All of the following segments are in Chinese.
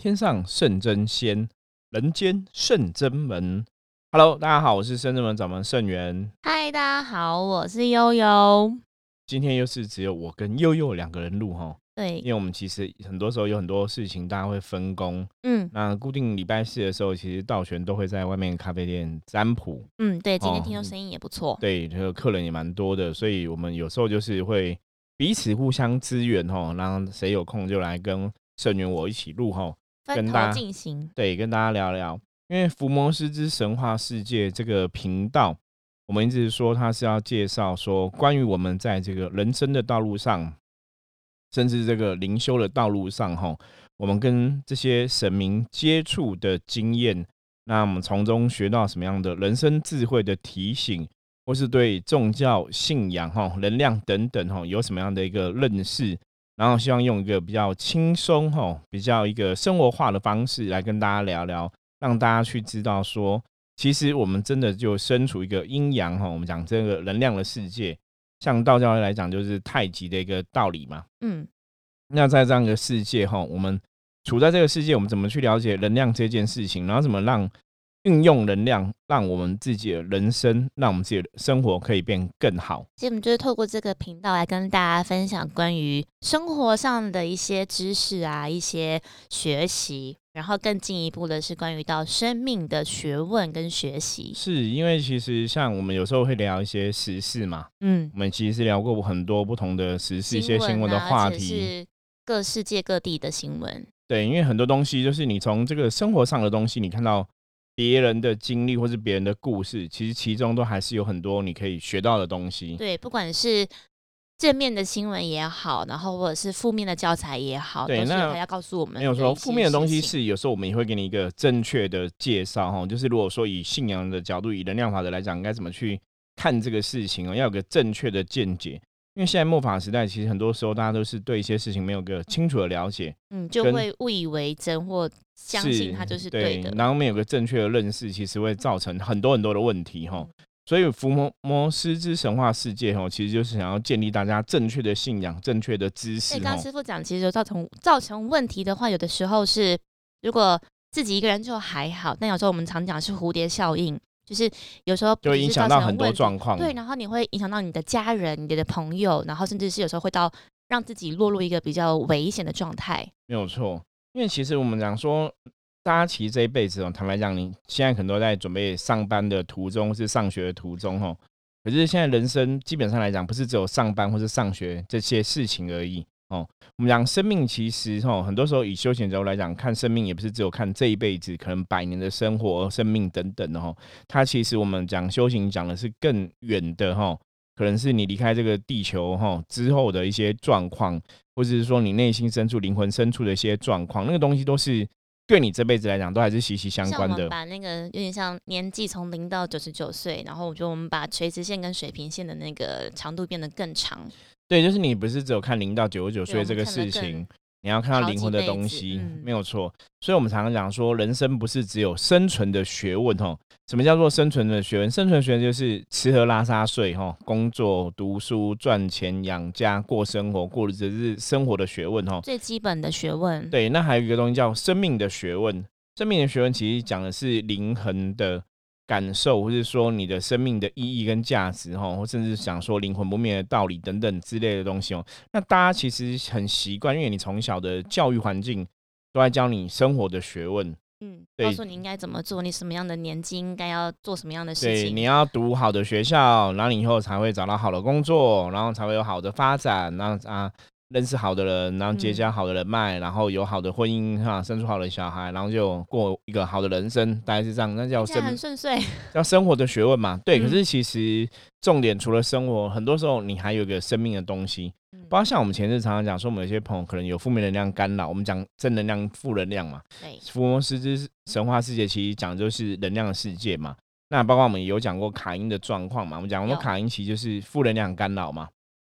天上圣真仙，人间圣真门。Hello，大家好，我是圣真门掌门圣元。嗨，大家好，我是悠悠。今天又是只有我跟悠悠两个人录哈。对，因为我们其实很多时候有很多事情，大家会分工。嗯，那固定礼拜四的时候，其实道玄都会在外面咖啡店占卜。嗯，对，今天听说声音也不错。对，这个客人也蛮多的，所以我们有时候就是会彼此互相支援哈，让谁有空就来跟圣元我一起录哈。跟大家进行对，跟大家聊聊，因为《伏魔师之神话世界》这个频道，我们一直说它是要介绍说关于我们在这个人生的道路上，甚至这个灵修的道路上，哈，我们跟这些神明接触的经验，那我们从中学到什么样的人生智慧的提醒，或是对宗教信仰、哈能量等等，哈有什么样的一个认识。然后希望用一个比较轻松、哈比较一个生活化的方式来跟大家聊聊，让大家去知道说，其实我们真的就身处一个阴阳哈。我们讲这个能量的世界，像道教来讲就是太极的一个道理嘛。嗯，那在这样一个世界哈，我们处在这个世界，我们怎么去了解能量这件事情？然后怎么让？运用能量，让我们自己的人生，让我们自己的生活可以变更好。其实我们就是透过这个频道来跟大家分享关于生活上的一些知识啊，一些学习，然后更进一步的是关于到生命的学问跟学习。是因为其实像我们有时候会聊一些时事嘛，嗯，我们其实是聊过很多不同的时事、一些新闻的话题，是各世界各地的新闻。对，因为很多东西就是你从这个生活上的东西，你看到。别人的经历或是别人的故事，其实其中都还是有很多你可以学到的东西。对，不管是正面的新闻也好，然后或者是负面的教材也好，对，那要告诉我们，没有说负面的东西是有时候我们也会给你一个正确的介绍哈。就是如果说以信仰的角度，以能量法则来讲，应该怎么去看这个事情哦，要有个正确的见解。因为现在末法时代，其实很多时候大家都是对一些事情没有个清楚的了解，嗯，就会误以为真或相信它就是对的，然后没有个正确的认识，其实会造成很多很多的问题哈。所以伏魔魔师之神话世界哈，其实就是想要建立大家正确的信仰、正确的知识。刚刚师傅讲，其实造成造成问题的话，有的时候是如果自己一个人就还好，但有时候我们常讲是蝴蝶效应。就是有时候就会影响到很多状况，对，然后你会影响到你的家人、你的朋友，然后甚至是有时候会到让自己落入一个比较危险的状态。没有错，因为其实我们讲说，大家其实这一辈子哦，坦白讲，你现在可能都在准备上班的途中，是上学的途中哦。可是现在人生基本上来讲，不是只有上班或是上学这些事情而已。哦，我们讲生命，其实哈，很多时候以休闲角度来讲，看生命也不是只有看这一辈子，可能百年的生活、生命等等的哈。它其实我们讲修行讲的是更远的哈，可能是你离开这个地球哈之后的一些状况，或者是说你内心深处、灵魂深处的一些状况，那个东西都是对你这辈子来讲都还是息息相关的。把那个有点像年纪从零到九十九岁，然后我觉得我们把垂直线跟水平线的那个长度变得更长。对，就是你不是只有看零到九十九岁这个事情，你要看到灵魂的东西，没有错。所以，我们常常讲说，人生不是只有生存的学问，哦。什么叫做生存的学问？生存学问就是吃喝拉撒睡，哈，工作、读书、赚钱、养家、过生活，过日子是生活的学问，哦。最基本的学问。对，那还有一个东西叫生命的学问。生命的学问其实讲的是灵魂的。感受，或是说你的生命的意义跟价值，哈，或甚至想说灵魂不灭的道理等等之类的东西哦。那大家其实很习惯，因为你从小的教育环境都在教你生活的学问，嗯，告诉你应该怎么做，你什么样的年纪应该要做什么样的事情。对，你要读好的学校，然后你以后才会找到好的工作，然后才会有好的发展，然后啊。认识好的人，然后结交好的人脉，然后有好的婚姻哈，生出好的小孩，然后就过一个好的人生，大概是这样。那叫生很顺遂，叫生活的学问嘛。对，可是其实重点除了生活，很多时候你还有一个生命的东西。包括像我们前日常常讲说，我们有些朋友可能有负面能量干扰，我们讲正能量、负能量嘛。对，福摩斯之神话世界其实讲就是能量的世界嘛。那包括我们有讲过卡因的状况嘛，我们讲过卡因其实就是负能量干扰嘛。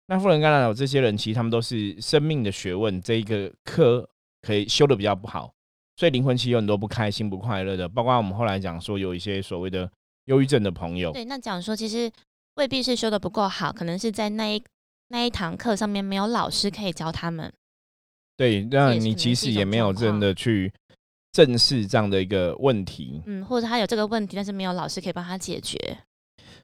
那富人刚才有这些人，其实他们都是生命的学问这一个科可以修的比较不好，所以灵魂其实有很多不开心、不快乐的。包括我们后来讲说，有一些所谓的忧郁症的朋友。对，那讲说其实未必是修的不够好，可能是在那一那一堂课上面没有老师可以教他们。对，那你其实也没有真的去正视这样的一个问题。嗯，或者他有这个问题，但是没有老师可以帮他解决。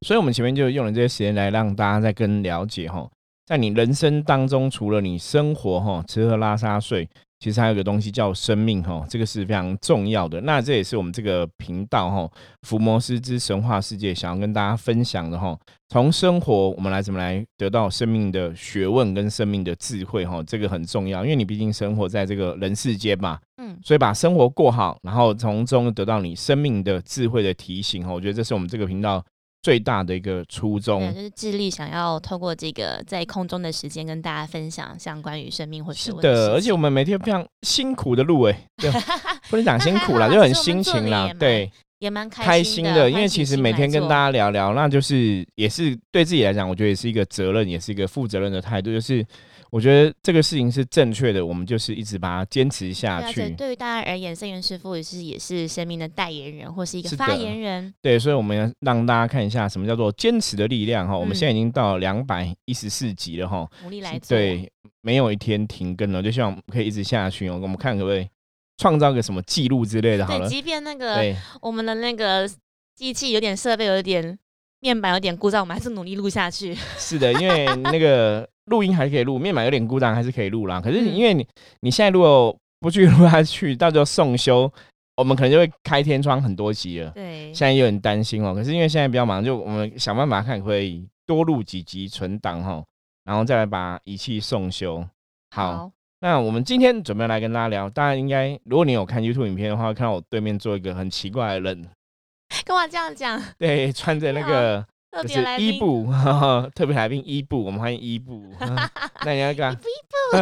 所以，我们前面就用了这些时间来让大家再更了解哈，在你人生当中，除了你生活哈吃喝拉撒睡。其实还有个东西叫生命哈，这个是非常重要的。那这也是我们这个频道哈，福摩斯之神话世界想要跟大家分享的哈。从生活我们来怎么来得到生命的学问跟生命的智慧哈，这个很重要，因为你毕竟生活在这个人世间嘛，嗯，所以把生活过好，然后从中得到你生命的智慧的提醒哈，我觉得这是我们这个频道。最大的一个初衷，就是致力想要透过这个在空中的时间跟大家分享，像关于生命或是的，而且我们每天非常辛苦的录哎，不能讲辛苦啦，就很辛勤啦，对，也蛮开心的，因为其实每天跟大家聊聊，那就是也是对自己来讲，我觉得也是一个责任，也是一个负责任的态度，就是。我觉得这个事情是正确的，我们就是一直把它坚持下去。对于大家而言，圣元师傅也是也是生命的代言人，或是一个发言人。对，所以我们要让大家看一下什么叫做坚持的力量哈。我们现在已经到两百一十四集了哈，努力来做。对，没有一天停更了，就希望可以一直下去哦。我们看可不可以创造个什么记录之类的。好了，即便那个我们的那个机器有点设备有点面板有点故障，我们还是努力录下去。是的，因为那个。录音还可以录，面板有点故障还是可以录啦。可是因为你你现在如果不去录下去，到时候送修，我们可能就会开天窗很多集了。对，现在有点担心哦。可是因为现在比较忙，就我们想办法看可以多录几集存档哈，然后再来把仪器送修。好，那我们今天准备来跟大家聊。大家应该，如果你有看 YouTube 影片的话，看到我对面坐一个很奇怪的人，跟我这样讲，对，穿着那个。就是伊布，特别来宾伊布，我们欢迎伊布。那你要干？伊布，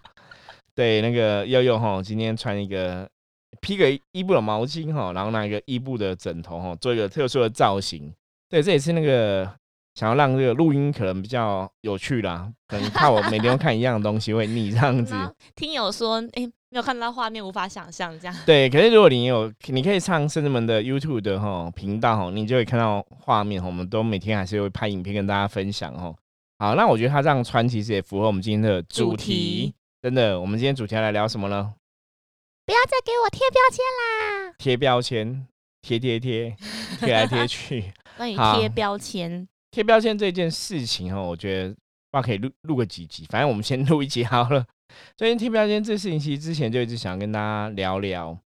对，那个悠悠哈，今天穿一个披个伊布的毛巾哈，然后拿一个伊布的枕头哈，做一个特殊的造型。对，这也是那个想要让这个录音可能比较有趣啦，可能怕我每天都看一样的东西会腻这样子。听友说，哎。没有看到画面，无法想象这样。对，可是如果你有，你可以上圣人们的 YouTube 的哈频道哈，你就会看到画面哈。我们都每天还是会拍影片跟大家分享哦。好，那我觉得他这样穿其实也符合我们今天的主题。真的，我们今天主题要来聊什么呢？不要再给我贴标签啦！贴标签，贴贴贴，贴来贴去。关于贴标签，贴标签这件事情哈，我觉得话可以录录个几集，反正我们先录一集好了。最近贴标签这事情，其实之前就一直想跟大家聊聊。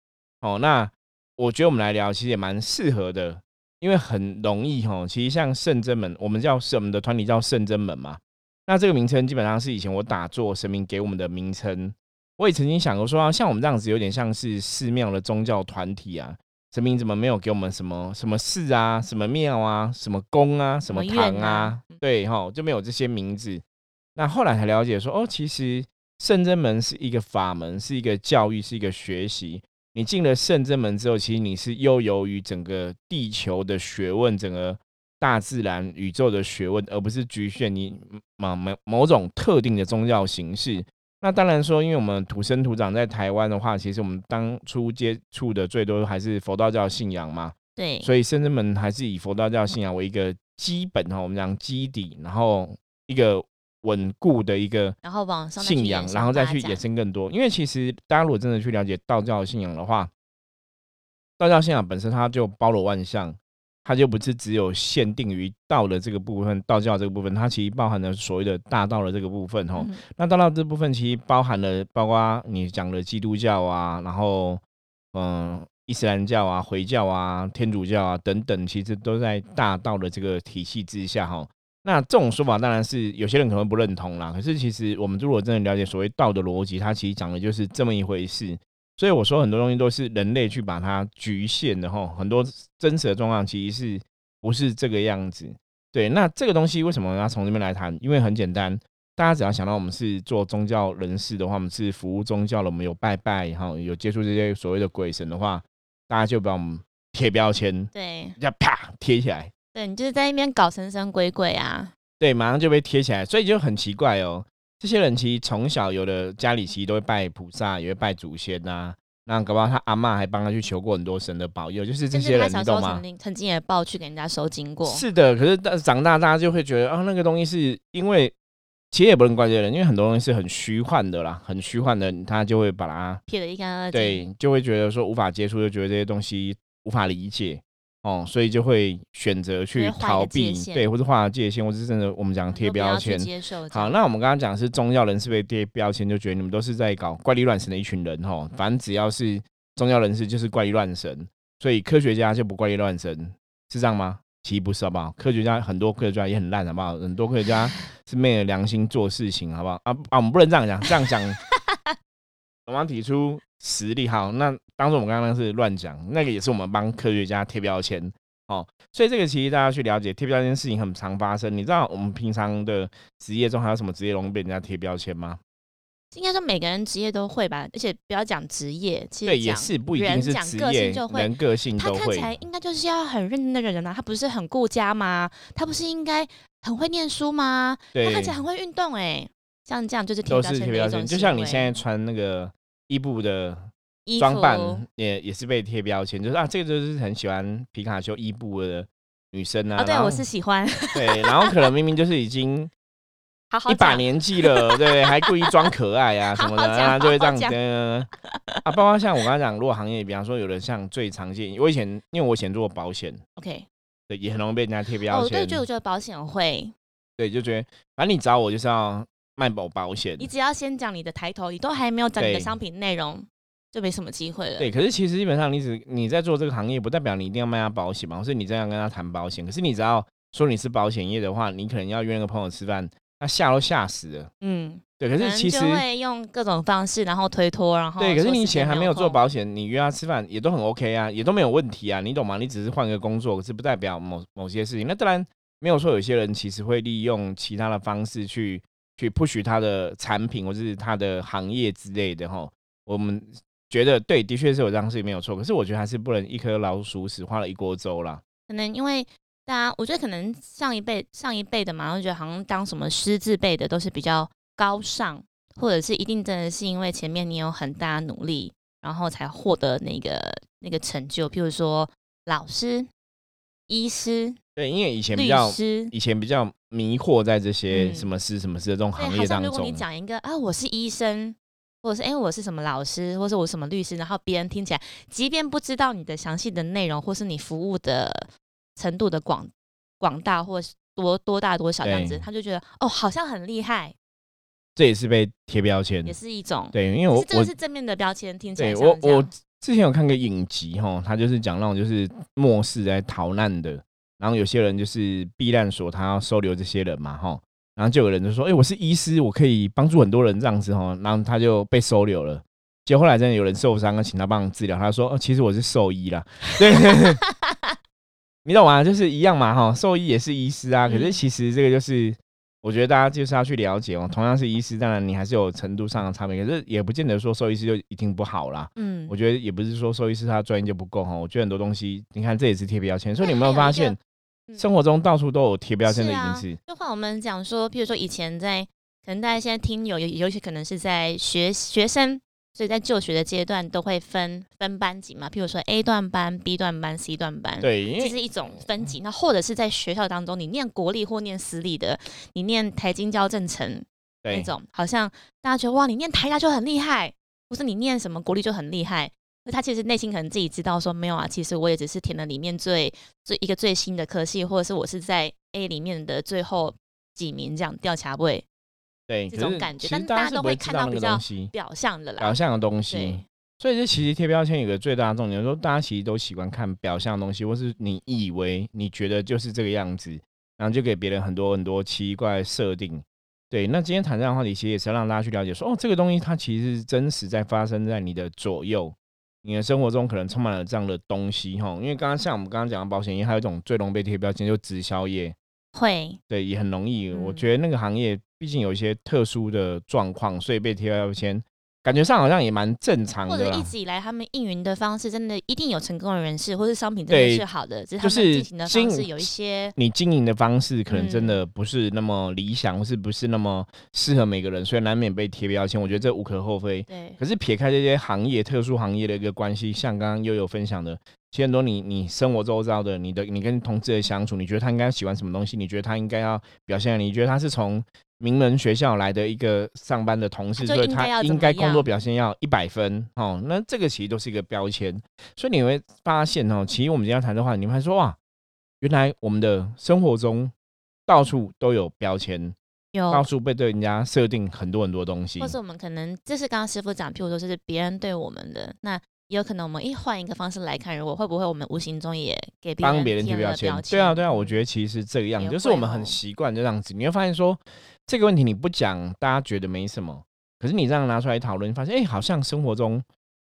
哦，那我觉得我们来聊，其实也蛮适合的，因为很容易哈。其实像圣真门，我们叫我们的团体叫圣真门嘛。那这个名称基本上是以前我打坐神明给我们的名称。我也曾经想过说，像我们这样子有点像是寺庙的宗教团体啊，神明怎么没有给我们什么什么寺啊、什么庙啊、什么宫啊、什么堂啊？对哈，就没有这些名字。那后来才了解说，哦，其实。圣真门是一个法门，是一个教育，是一个学习。你进了圣真门之后，其实你是悠游于整个地球的学问，整个大自然、宇宙的学问，而不是局限你某某某种特定的宗教形式。那当然说，因为我们土生土长在台湾的话，其实我们当初接触的最多还是佛道教信仰嘛。对，所以圣真门还是以佛道教信仰为一个基本哈，我们讲基底，然后一个。稳固的一个，然后往上信仰，然后再去衍生更多。因为其实大家如果真的去了解道教的信仰的话，道教信仰本身它就包罗万象，它就不是只有限定于道的这个部分，道教这个部分，它其实包含了所谓的大道的这个部分哈。那大道这部分其实包含了包括你讲的基督教啊，然后嗯伊斯兰教啊、回教啊、天主教啊等等，其实都在大道的这个体系之下哈。那这种说法当然是有些人可能不认同啦。可是其实我们如果真的了解所谓道的逻辑，它其实讲的就是这么一回事。所以我说很多东西都是人类去把它局限的哈。很多真实的状况其实是不是这个样子？对，那这个东西为什么要从这边来谈？因为很简单，大家只要想到我们是做宗教人士的话，我们是服务宗教的，我们有拜拜哈，有接触这些所谓的鬼神的话，大家就把我们贴标签，对，要啪贴起来。对你就是在那边搞神神鬼鬼啊，对，马上就被贴起来，所以就很奇怪哦。这些人其实从小有的家里其实都会拜菩萨，也会拜祖先呐。那搞不好他阿妈还帮他去求过很多神的保佑，就是这些人，你懂吗？曾经也抱去给人家收经过。是的，可是长大大家就会觉得啊，那个东西是因为其实也不能怪这些人，因为很多东西是很虚幻的啦，很虚幻的，他就会把它撇得一干二净。对，就会觉得说无法接触，就觉得这些东西无法理解哦，所以就会选择去逃避，对，或者画界限，或者是真的我们讲贴标签。好，那我们刚刚讲是宗教人士被贴标签，就觉得你们都是在搞怪力乱神的一群人吼。反正只要是宗教人士，就是怪力乱神，所以科学家就不怪力乱神，是这样吗？其实不是，好不好？科学家很多科学家也很烂，好不好？很多科学家 是昧着良心做事情，好不好？啊啊，我们不能这样讲，这样讲，我们要提出实力。好，那当做我们刚刚是乱讲，那个也是我们帮科学家贴标签。哦，所以这个其实大家去了解贴标签事情很常发生。你知道我们平常的职业中还有什么职业容易被人家贴标签吗？应该说每个人职业都会吧，而且不要讲职业，其实对，也是不一定是职业人个性他都会。看起来应该就是要很认真的人啊，他不是很顾家吗？他不是应该很会念书吗？他，看起来很会运动哎、像这样就是贴都标签是贴标签。的一种就像你为现在穿那个伊布的衣装扮也也是被贴标签，就是啊，这个就是很喜欢皮卡丘伊布的女生啊。哦，对我是喜欢，对，然后可能明明就是已经好好一把年纪了，对，还故意装可爱啊 什么的，就会这样好好讲呃 啊，包括像我刚才讲，如果行业，比方说有人像最常见，我以前因为我以前做过保险，OK，对，也很容易被人家贴标哦，对，就我觉得保险会，对，就觉得反正你找我就是要卖保保险你，只要先讲你的抬头，你都还没有讲你的商品内容，就没什么机会了。对，可是其实基本上你只你在做这个行业，不代表你一定要卖他保险嘛，或是你这样跟他谈保险。可是你只要说你是保险业的话，你可能要约那个朋友吃饭，他吓都吓死了。嗯，对，可是其实就会用各种方式，然后推脱，然后对，可是你以前还没有做，保险，你约他吃饭也都很 OK 啊，也都没有问题啊，你懂吗？你只是换个工作，可是不代表某某些事情。那当然没有说有些人其实会利用其他的方式去去 push 他的产品或者是他的行业之类的哈。我们觉得对，的确是有这样的事情没有错，可是我觉得还是不能一颗老鼠屎花了一锅粥啦。可能因为大家，我觉得可能上一辈上一辈的嘛，我觉得好像当什么师字辈的都是比较高尚，或者是一定真的是因为前面你有很大的努力，然后才获得那个那个成就，譬如说老师、医师、对，因为以前比律较师。以前比较迷惑在这些嗯什么师什么师的这种，行业当好像如果你中。讲一个啊，我是医生，或者是哎、我是什么老师，或是我是什么律师，然后别人听起来，即便不知道你的详细的内容，或是你服务的程度的广广大，或是多多大多小这样子，他就觉得哦，好像很厉害，这也是被贴标签也。是一种。对，因为我这个是正面的标签，听起来我我之前有看个影集哈，他就是讲那种就是末世在逃难的，然后有些人就是避难所，他要收留这些人嘛哈，然后就有人就说，哎、我是医师，我可以帮助很多人这样子哈，然后他就被收留了。结果后来真的有人受伤了，请他帮忙治疗，他说，哦，其实我是兽医啦，对。你懂吗？就是一样嘛，哈，兽医也是医师啊。可是嗯其实这个就是，我觉得大家就是要去了解哦。同样是医师，当然你还是有程度上的差别，可是也不见得说兽医师就一定不好啦。嗯我，觉得也不是说兽医师他专业就不够哈，我觉得很多东西，你看这也是贴标签，所以你有没有 发现，嗯生活中到处都有贴标签的影子？就换我们讲说，譬如说以前在，可能大家现在听有有有些可能是在学学生，所以在就学的阶段都会分分班级嘛，譬如说 A 段班、B 段班、C 段班。对，这是一种分级，那或者是在学校当中，你念国立或念私立的，你念台金交正成那种，好像大家觉得哇，你念台大就很厉害，或是你念什么国立就很厉害。那他其实内心可能自己知道说没有啊，其实我也只是填了里面最最一个最新的科系，或者是我是在 A 里面的最后几名这样调查位对，这种感觉但大家都会看到比较，表象的啦表。象的东西。所以这其实贴标签有个最大的重点，就是说大家其实都喜欢看表象的东西，或是你以为你觉得就是这个样子，然后就给别人很多很多奇怪设定。对，那今天谈这样的话题，其实也是要让大家去了解说，哦，这个东西它其实是真实在发生在你的左右，你的生活中可能充满了这样的东西哈。因为刚刚像我们刚刚讲的保险业，还有一种最容易被贴标签，就直销业。会，对，也很容易。我嗯觉得那个行业毕竟有一些特殊的状况，所以被贴标签，感觉上好像也蛮正常的或。者一直以来他们运营的方式，真的一定有成功的人士，或是商品真的是好的，只是他们就是进行的方式有一些你经营的方式可能真嗯的不是那么理想，或是不是那么适合每个人，所以难免被贴标签。我觉得这无可厚非。对可是撇开这些行业特殊行业的一个关系，像刚刚悠悠分享的，其实很多你你生活周遭的，你的你跟同志的相处，你觉得他应该喜欢什么东西？你觉得他应该要表现？你觉得他是从名门学校来的一个上班的同事，所以他应该工作表现要一百分哦。那这个其实都是一个标签，所以你会发现哦，其实我们今天谈的话，你会说哇，原来我们的生活中到处都有标签。有到处被对人家设定很多很多东西，或是我们可能这是刚刚师傅讲，譬如说，是别人对我们的，那也有可能我们一换一个方式来看，如果会不会我们无形中也给帮别人贴标签？对啊，对啊，我觉得其实是这个样子，就是我们很习惯这样子。你会发现说这个问题你不讲，大家觉得没什么，可是你这样拿出来讨论，发现哎，好像生活中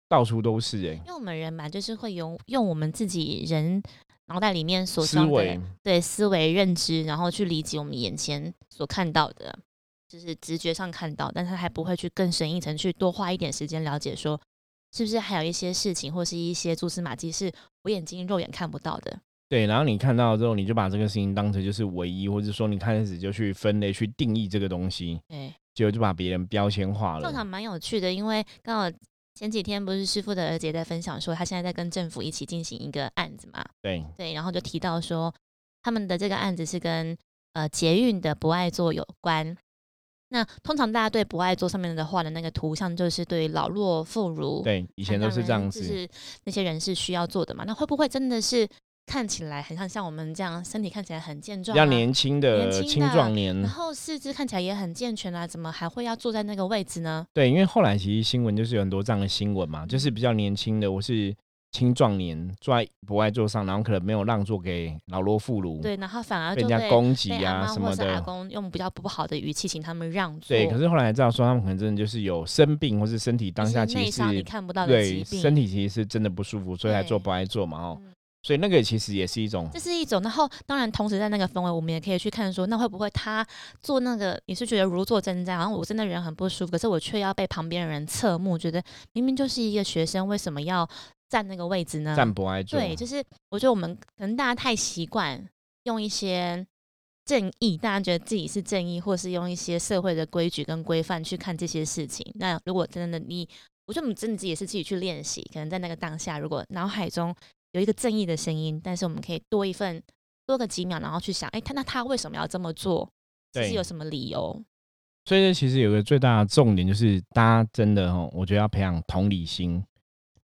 到处都是哎。因为我们人嘛，就是会用用我们自己人。脑袋里面所思维对思维认知，然后去理解我们眼前所看到的，就是直觉上看到，但是还不会去更深一层去多花一点时间了解，说是不是还有一些事情或是一些蛛丝马迹是我眼睛肉眼看不到的。对，然后你看到之后，你就把这个事情当成就是唯一，或者说你开始就去分类、去定义这个东西，对，结果就把别人标签化了。这场蛮有趣的，因为刚好。前几天不是师傅的儿子在分享说，他现在在跟政府一起进行一个案子嘛？对对，然后就提到说，他们的这个案子是跟呃捷运的不爱做有关。那通常大家对不爱做上面的画的那个图像，就是对老弱妇孺，对，以前都是这样子，就是那些人是需要做的嘛？那会不会真的是？看起来很像像我们这样，身体看起来很健壮，比较年轻的青壮年，然后四肢看起来也很健全啊，怎么还会要坐在那个位置呢？对，因为后来其实新闻就是有很多这样的新闻嘛，就是比较年轻的，我是青壮年坐在不爱座上，然后可能没有让座给老弱妇孺，对，然后反而被人家攻击啊什么的，阿公用比较不好的语气请他们让座。对，可是后来知道说他们可能真的就是有生病，或是身体当下其实是你看不到的疾病，身体其实是真的不舒服，所以才坐不爱坐嘛哦。所以那个其实也是一种，这是一种。然后当然，同时在那个氛围，我们也可以去看说，那会不会他做那个也是觉得如坐针毡，然后我真的人很不舒服，可是我却要被旁边的人侧目，觉得明明就是一个学生，为什么要站那个位置呢？站不爱坐。对，就是我觉得我们可能大家太习惯用一些正义，大家觉得自己是正义，或是用一些社会的规矩跟规范去看这些事情。那如果真的你，我觉得我们真的自己也是自己去练习，可能在那个当下，如果脑海中。有一个正义的声音，但是我们可以多一份，多个几秒，然后去想，哎，他那他为什么要这么做？是有什么理由？所以其实有个最大的重点就是，大家真的哦，我觉得要培养同理心。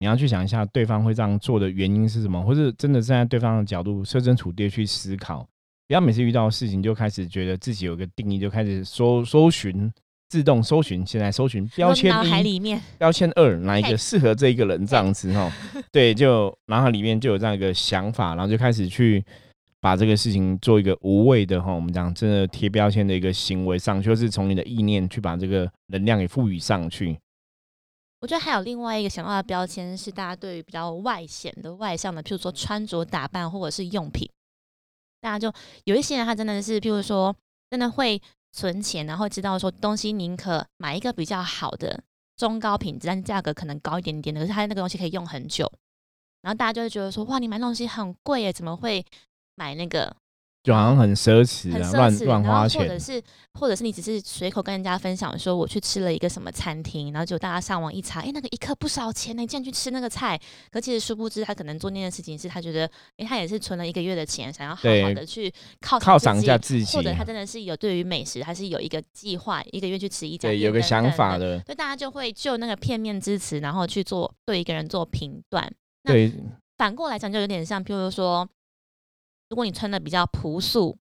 你要去想一下，对方会这样做的原因是什么，或是真的站在对方的角度，设身处地去思考，不要每次遇到事情就开始觉得自己有个定义，就开始搜搜寻。自动搜寻，现在搜寻标签一，标签二，哪一个适合这一个人这样子哈？对，就脑海里面就有这样一个想法，然后就开始去把这个事情做一个无谓的哈，我们讲真的贴标签的一个行为上，就是从你的意念去把这个能量给赋予上去。我觉得还有另外一个想到的标签是，大家对于比较外显的、外向的，譬如说穿着打扮或者是用品，大家就有一些人他真的是，譬如说真的会。存钱，然后知道说东西宁可买一个比较好的中高品质，但是价格可能高一点点的，可是他那个东西可以用很久。然后大家就会觉得说，哇，你买东西很贵耶，怎么会买那个？就好像很奢侈啊，乱乱花钱，或者是，或者是你只是随口跟人家分享说我去吃了一个什么餐厅，然后就大家上网一查，哎，那个一克不少钱呢，你竟然去吃那个菜。可其实殊不知，他可能做那件事情是他觉得，哎，他也是存了一个月的钱，想要好好的去犒赏一下自己，或者他真的是有对于美食，还是有一个计划，一个月去吃一家，对，有个想法的。所以大家就会就那个片面之词，然后去做对一个人做评断。对，反过来讲，就有点像，譬如说，如果你穿的比较朴素。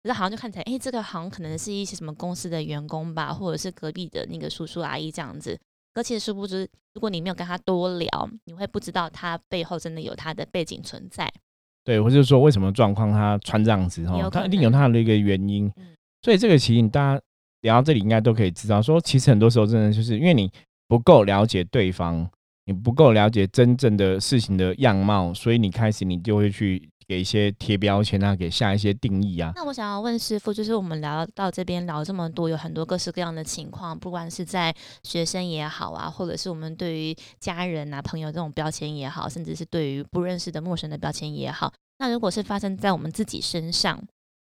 可是好像就看起来，哎，这个好像可能是一些什么公司的员工吧，或者是隔壁的那个叔叔阿姨这样子。可其实殊不知，如果你没有跟他多聊，你会不知道他背后真的有他的背景存在。对，或者说为什么状况他穿这样子哈，他一定有他的一个原因。所以这个其实大家聊到这里应该都可以知道，说其实很多时候真的就是因为你不够了解对方，你不够了解真正的事情的样貌，所以你开始你就会去。给一些贴标签啊，给下一些定义啊。那我想要问师傅，就是我们聊到这边聊这么多，有很多各式各样的情况，不管是在学生也好啊，或者是我们对于家人啊、朋友这种标签也好，甚至是对于不认识的陌生的标签也好。那如果是发生在我们自己身上，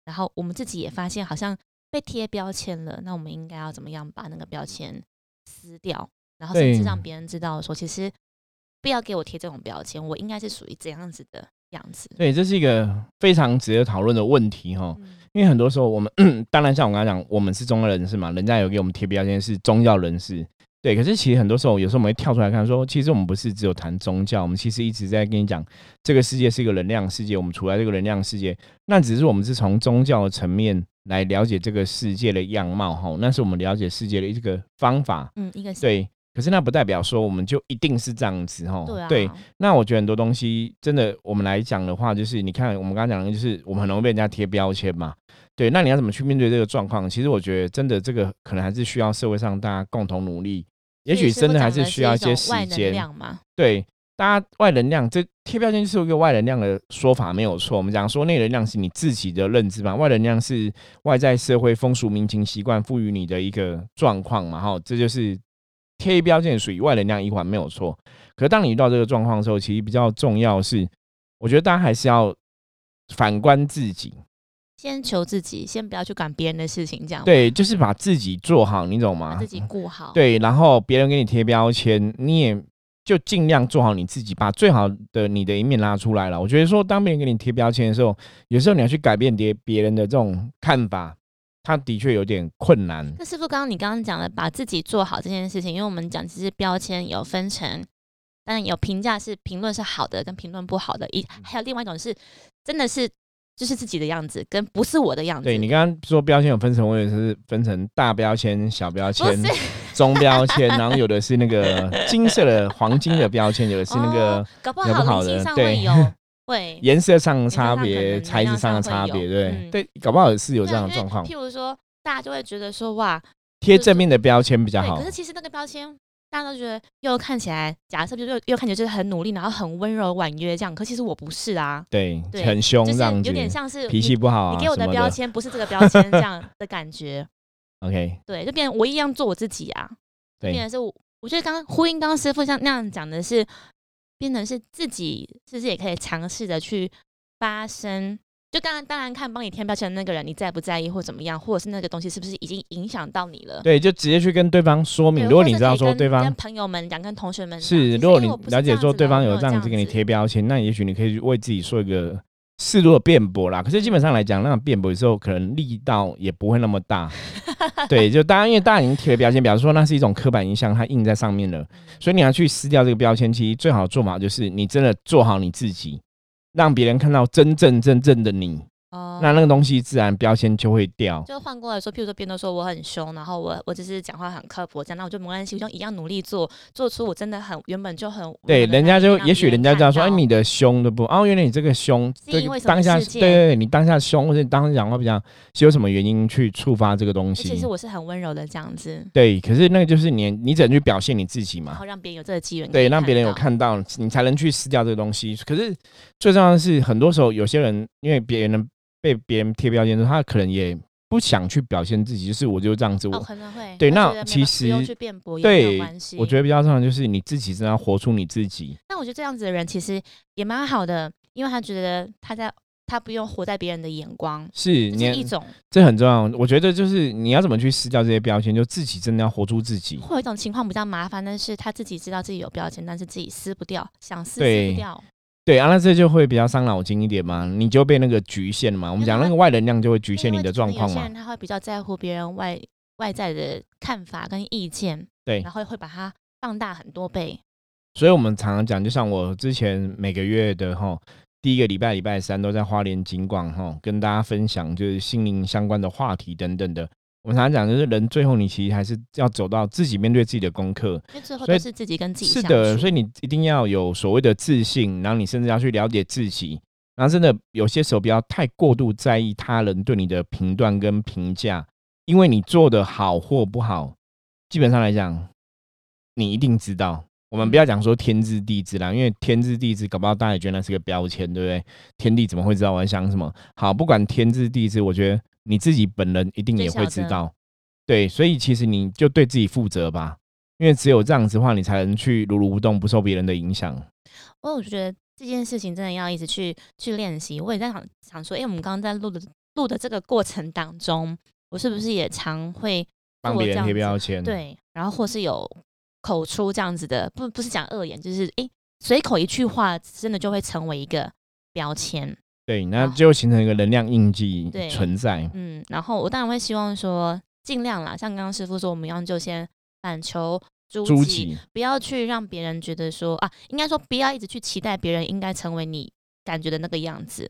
然后我们自己也发现好像被贴标签了，那我们应该要怎么样把那个标签撕掉，然后甚至让别人知道说，其实不要给我贴这种标签，我应该是属于怎样子的。样子。对，这是一个非常值得讨论的问题哈。嗯因为很多时候我们 当然像我刚才讲，我们是宗教人士嘛，人家有给我们贴标签是宗教人士，对。可是其实很多时候，有时候我们会跳出来看说，其实我们不是只有谈宗教，我们其实一直在跟你讲，这个世界是一个能量世界，我们处在这个能量世界，那只是我们是从宗教的层面来了解这个世界的样貌哈，那是我们了解世界的一个方法，嗯，一个是对。可是那不代表说我们就一定是这样子哦，对啊，对。那我觉得很多东西真的，我们来讲的话，就是你看我们刚刚讲的，就是我们很容易被人家贴标签嘛。对，那你要怎么去面对这个状况？其实我觉得真的这个可能还是需要社会上大家共同努力，也许真的还是需要一些时间。嘛。对，大家外能量这贴标签是一个外能量的说法没有错。我们讲说内能量是你自己的认知嘛，外能量是外在社会风俗民情习惯赋予你的一个状况嘛。哈，这就是贴标签属于外能量一环没有错。可是当你遇到这个状况的时候，其实比较重要是，我觉得大家还是要反观自己。先求自己，先不要去管别人的事情，这样对，就是把自己做好，你懂吗？把自己顾好，对，然后别人给你贴标签，你也就尽量做好你自己，把最好的你的一面拉出来了。我觉得说，当别人给你贴标签的时候，有时候你要去改变别别人的这种看法，他的确有点困难。那师傅，刚刚你刚刚讲了把自己做好这件事情，因为我们讲其实标签有分成，当然有评价是评论是好的，跟评论不好的，一还有另外一种是真的是。就是自己的样子，跟不是我的样子。对你刚刚说标签有分成，我也是分成大标签、小标签、中标签，然后有的是那个金色的、黄金的标签，有的是那个搞不好的，对，会颜色上的差别、材质上的差别，对对，搞不好是有这样的状况。譬如说，大家就会觉得说，哇，贴正面的标签比较好。可是其实那个标签。大家都觉得又看起来，假设就又又看起来就是很努力，然后很温柔婉约这样。可其实我不是啊，对，很凶这样子，有点像是脾气不好。你给我的标签不是这个标签这样的感觉。OK，对，就变我一样做我自己啊。对，变成是我，我觉得刚刚呼应刚刚师傅像那样讲的是，变成是自己是不是也可以尝试着去发声。就当然，当然看帮你贴标签的那个人，你在不在意或怎么样，或者是那个东西是不是已经影响到你了？对，就直接去跟对方说明。如果你知道说对方跟朋友们讲，跟同学们是，如果你了解说对方有这样子给你贴标签，那也许你可以为自己说一个适度的辩驳啦。可是基本上来讲，那种辩驳的时候，可能力道也不会那么大。对，就大家因为大家已经贴了标签，比方说那是一种刻板印象，它印在上面了，所以你要去撕掉这个标签。其实最好的做法就是你真的做好你自己，让别人看到真正真正的你。那那个东西自然标签就会掉。就换过来说，譬如说别人都说我很凶，然后我我只是讲话很刻薄，这样那我就没关系，我就一样努力做，做出我真的很原本就很对，人家就也许人家这样说，哎，你的凶的不哦，原来你这个凶，对，当下对对对，你当下凶或者当时讲话比较是有什么原因去触发这个东西？其实我是很温柔的这样子。对，可是那个就是你你只能去表现你自己嘛，然后让别人有这个机缘，对，让别人有看到你才能去撕掉这个东西。可是最重要的是，很多时候有些人因为别人。被别人贴标签之后，他可能也不想去表现自己，就是我就这样子，我可能会对。那其实对，我觉得比较重要就是你自己真的要活出你自己。那我觉得这样子的人其实也蛮好的，因为他觉得他在他不用活在别人的眼光，是你一种这很重要。我觉得就是你要怎么去撕掉这些标签，就自己真的要活出自己。会有一种情况比较麻烦但是，他自己知道自己有标签，但是自己撕不掉，想撕撕不掉。对啊，那这就会比较伤脑筋一点嘛，你就被那个局限了嘛。我们讲那个外能量就会局限你的状况嘛。有些人他会比较在乎别人外外在的看法跟意见，对，然后会把它放大很多倍。所以我们常常讲，就像我之前每个月的哈第一个礼拜礼拜三都在花莲景广哈跟大家分享，就是心灵相关的话题等等的。我们常常讲，就是人最后你其实还是要走到自己面对自己的功课，因为最后都是自己跟自己是的，所以你一定要有所谓的自信，然后你甚至要去了解自己，然后真的有些时候不要太过度在意他人对你的评断跟评价，因为你做的好或不好，基本上来讲，你一定知道。我们不要讲说天知地知啦，因为天知地知，搞不好大家也觉得那是个标签，对不对？天地怎么会知道我在想什么？好，不管天知地知，我觉得。你自己本人一定也会知道，对，所以其实你就对自己负责吧，因为只有这样子的话，你才能去如如不动，不受别人的影响。我我觉得这件事情真的要一直去去练习。我也在想想说，哎，我们刚刚在录的录的这个过程当中，我是不是也常会帮别人贴标签？对，然后或是有口出这样子的，不不是讲恶言，就是哎，随口一句话，真的就会成为一个标签。对，那就形成一个能量印记存在。嗯，然后我当然会希望说，尽量啦，像刚刚师傅说，我们要就先反求诸己，不要去让别人觉得说啊，应该说不要一直去期待别人应该成为你感觉的那个样子。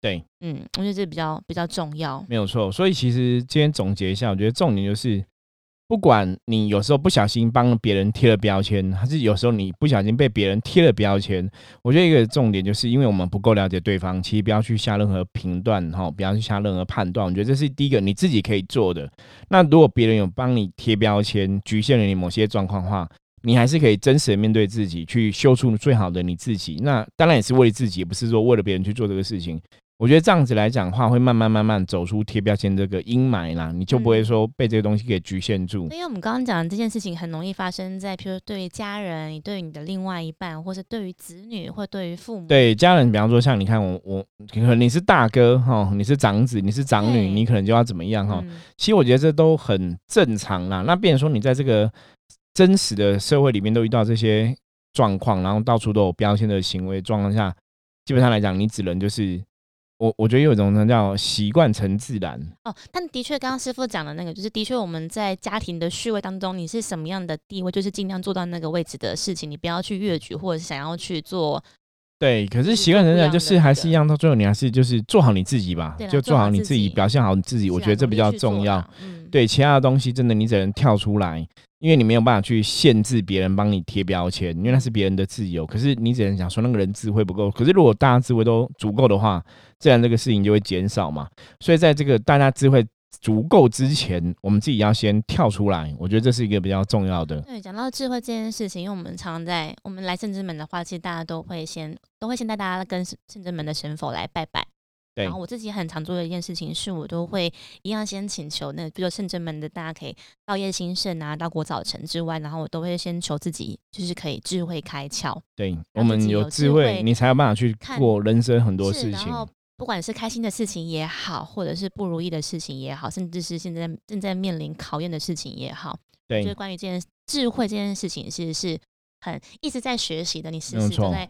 对，嗯，我觉得这比较比较重要。没有错，所以其实今天总结一下，我觉得重点就是。不管你有时候不小心帮别人贴了标签，还是有时候你不小心被别人贴了标签，我觉得一个重点就是因为我们不够了解对方，其实不要去下任何评断，哈，不要去下任何判断。我觉得这是第一个你自己可以做的。那如果别人有帮你贴标签，局限了你某些状况的话，你还是可以真实的面对自己，去修出最好的你自己。那当然也是为自己，不是说为了别人去做这个事情。我觉得这样子来讲的话，会慢慢慢慢走出贴标签这个阴霾啦，你就不会说被这个东西给局限住。因为我们刚刚讲的这件事情，很容易发生在，譬如对于家人，对于你的另外一半，或是对于子女，或对于父母。对家人，比方说像你看我，我可能你是大哥哈，你是长子，你是长女，你可能就要怎么样哈。其实我觉得这都很正常啦。那变成说你在这个真实的社会里面都遇到这些状况，然后到处都有标签的行为状况下，基本上来讲，你只能就是。我我觉得有一种呢叫习惯成自然哦，但的确，刚刚师傅讲的那个，就是的确我们在家庭的序位当中，你是什么样的地位，就是尽量做到那个位置的事情，你不要去越矩，或者是想要去做。对，可是习惯成自然，就是还是一样，到最后你还是就是做好你自己吧，就做好你自己，表现好你自己，我觉得这比较重要。对，其他的东西真的你只能跳出来。因为你没有办法去限制别人帮你贴标签，因为那是别人的自由。可是你只能想说那个人智慧不够。可是如果大家智慧都足够的话，自然这个事情就会减少嘛。所以在这个大家智慧足够之前，我们自己要先跳出来。我觉得这是一个比较重要的。对，讲到智慧这件事情，因为我们常在我们来圣之门的话，其实大家都会先都会先带大家跟圣之门的神佛来拜拜。然后我自己很常做的一件事情，是我都会一样先请求那，比如圣真门的大家可以到夜兴盛啊，到国早晨之外，然后我都会先求自己，就是可以智慧开窍。对我们有智慧，你才有办法去过人生很多事情。然后不管是开心的事情也好，或者是不如意的事情也好，甚至是现在正在面临考验的事情也好，对，就是关于这件智慧这件事情，其实是很一直在学习的。你时时都在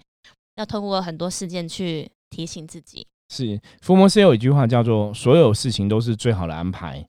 要通过很多事件去提醒自己。是福摩斯有一句话叫做“所有事情都是最好的安排”，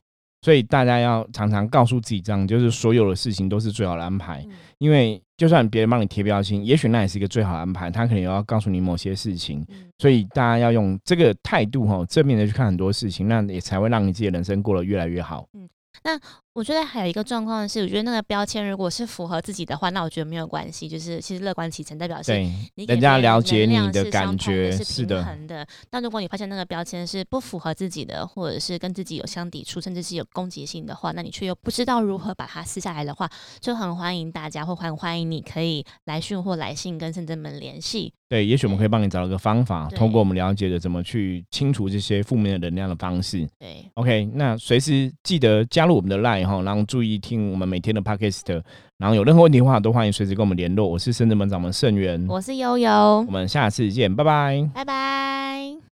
所以大家要常常告诉自己这样，就是所有的事情都是最好的安排。因为就算别人帮你贴标签，也许那也是一个最好的安排，他可能要告诉你某些事情。所以大家要用这个态度哈，正面的去看很多事情，那也才会让你自己的人生过得越来越好。嗯，那。我觉得还有一个状况是，我觉得那个标签如果是符合自己的话，那我觉得没有关系。就是其实乐观其成代表是人家了解你的感觉是平衡的。那如果你发现那个标签是不符合自己的，或者是跟自己有相抵触，甚至是有攻击性的话，那你却又不知道如何把它撕下来的话，就很欢迎大家或很欢迎你可以来讯或来信跟圣真们联系。对，也许我们可以帮你找一个方法，通过我们了解的怎么去清除这些负面的能量的方式。对，OK，那随时记得加入我们的 Line 哈，然后注意听我们每天的 Podcast，然后有任何问题的话都欢迎随时跟我们联络。我是深圳门掌门盛元，我是悠悠，我们下次见，拜拜，拜拜。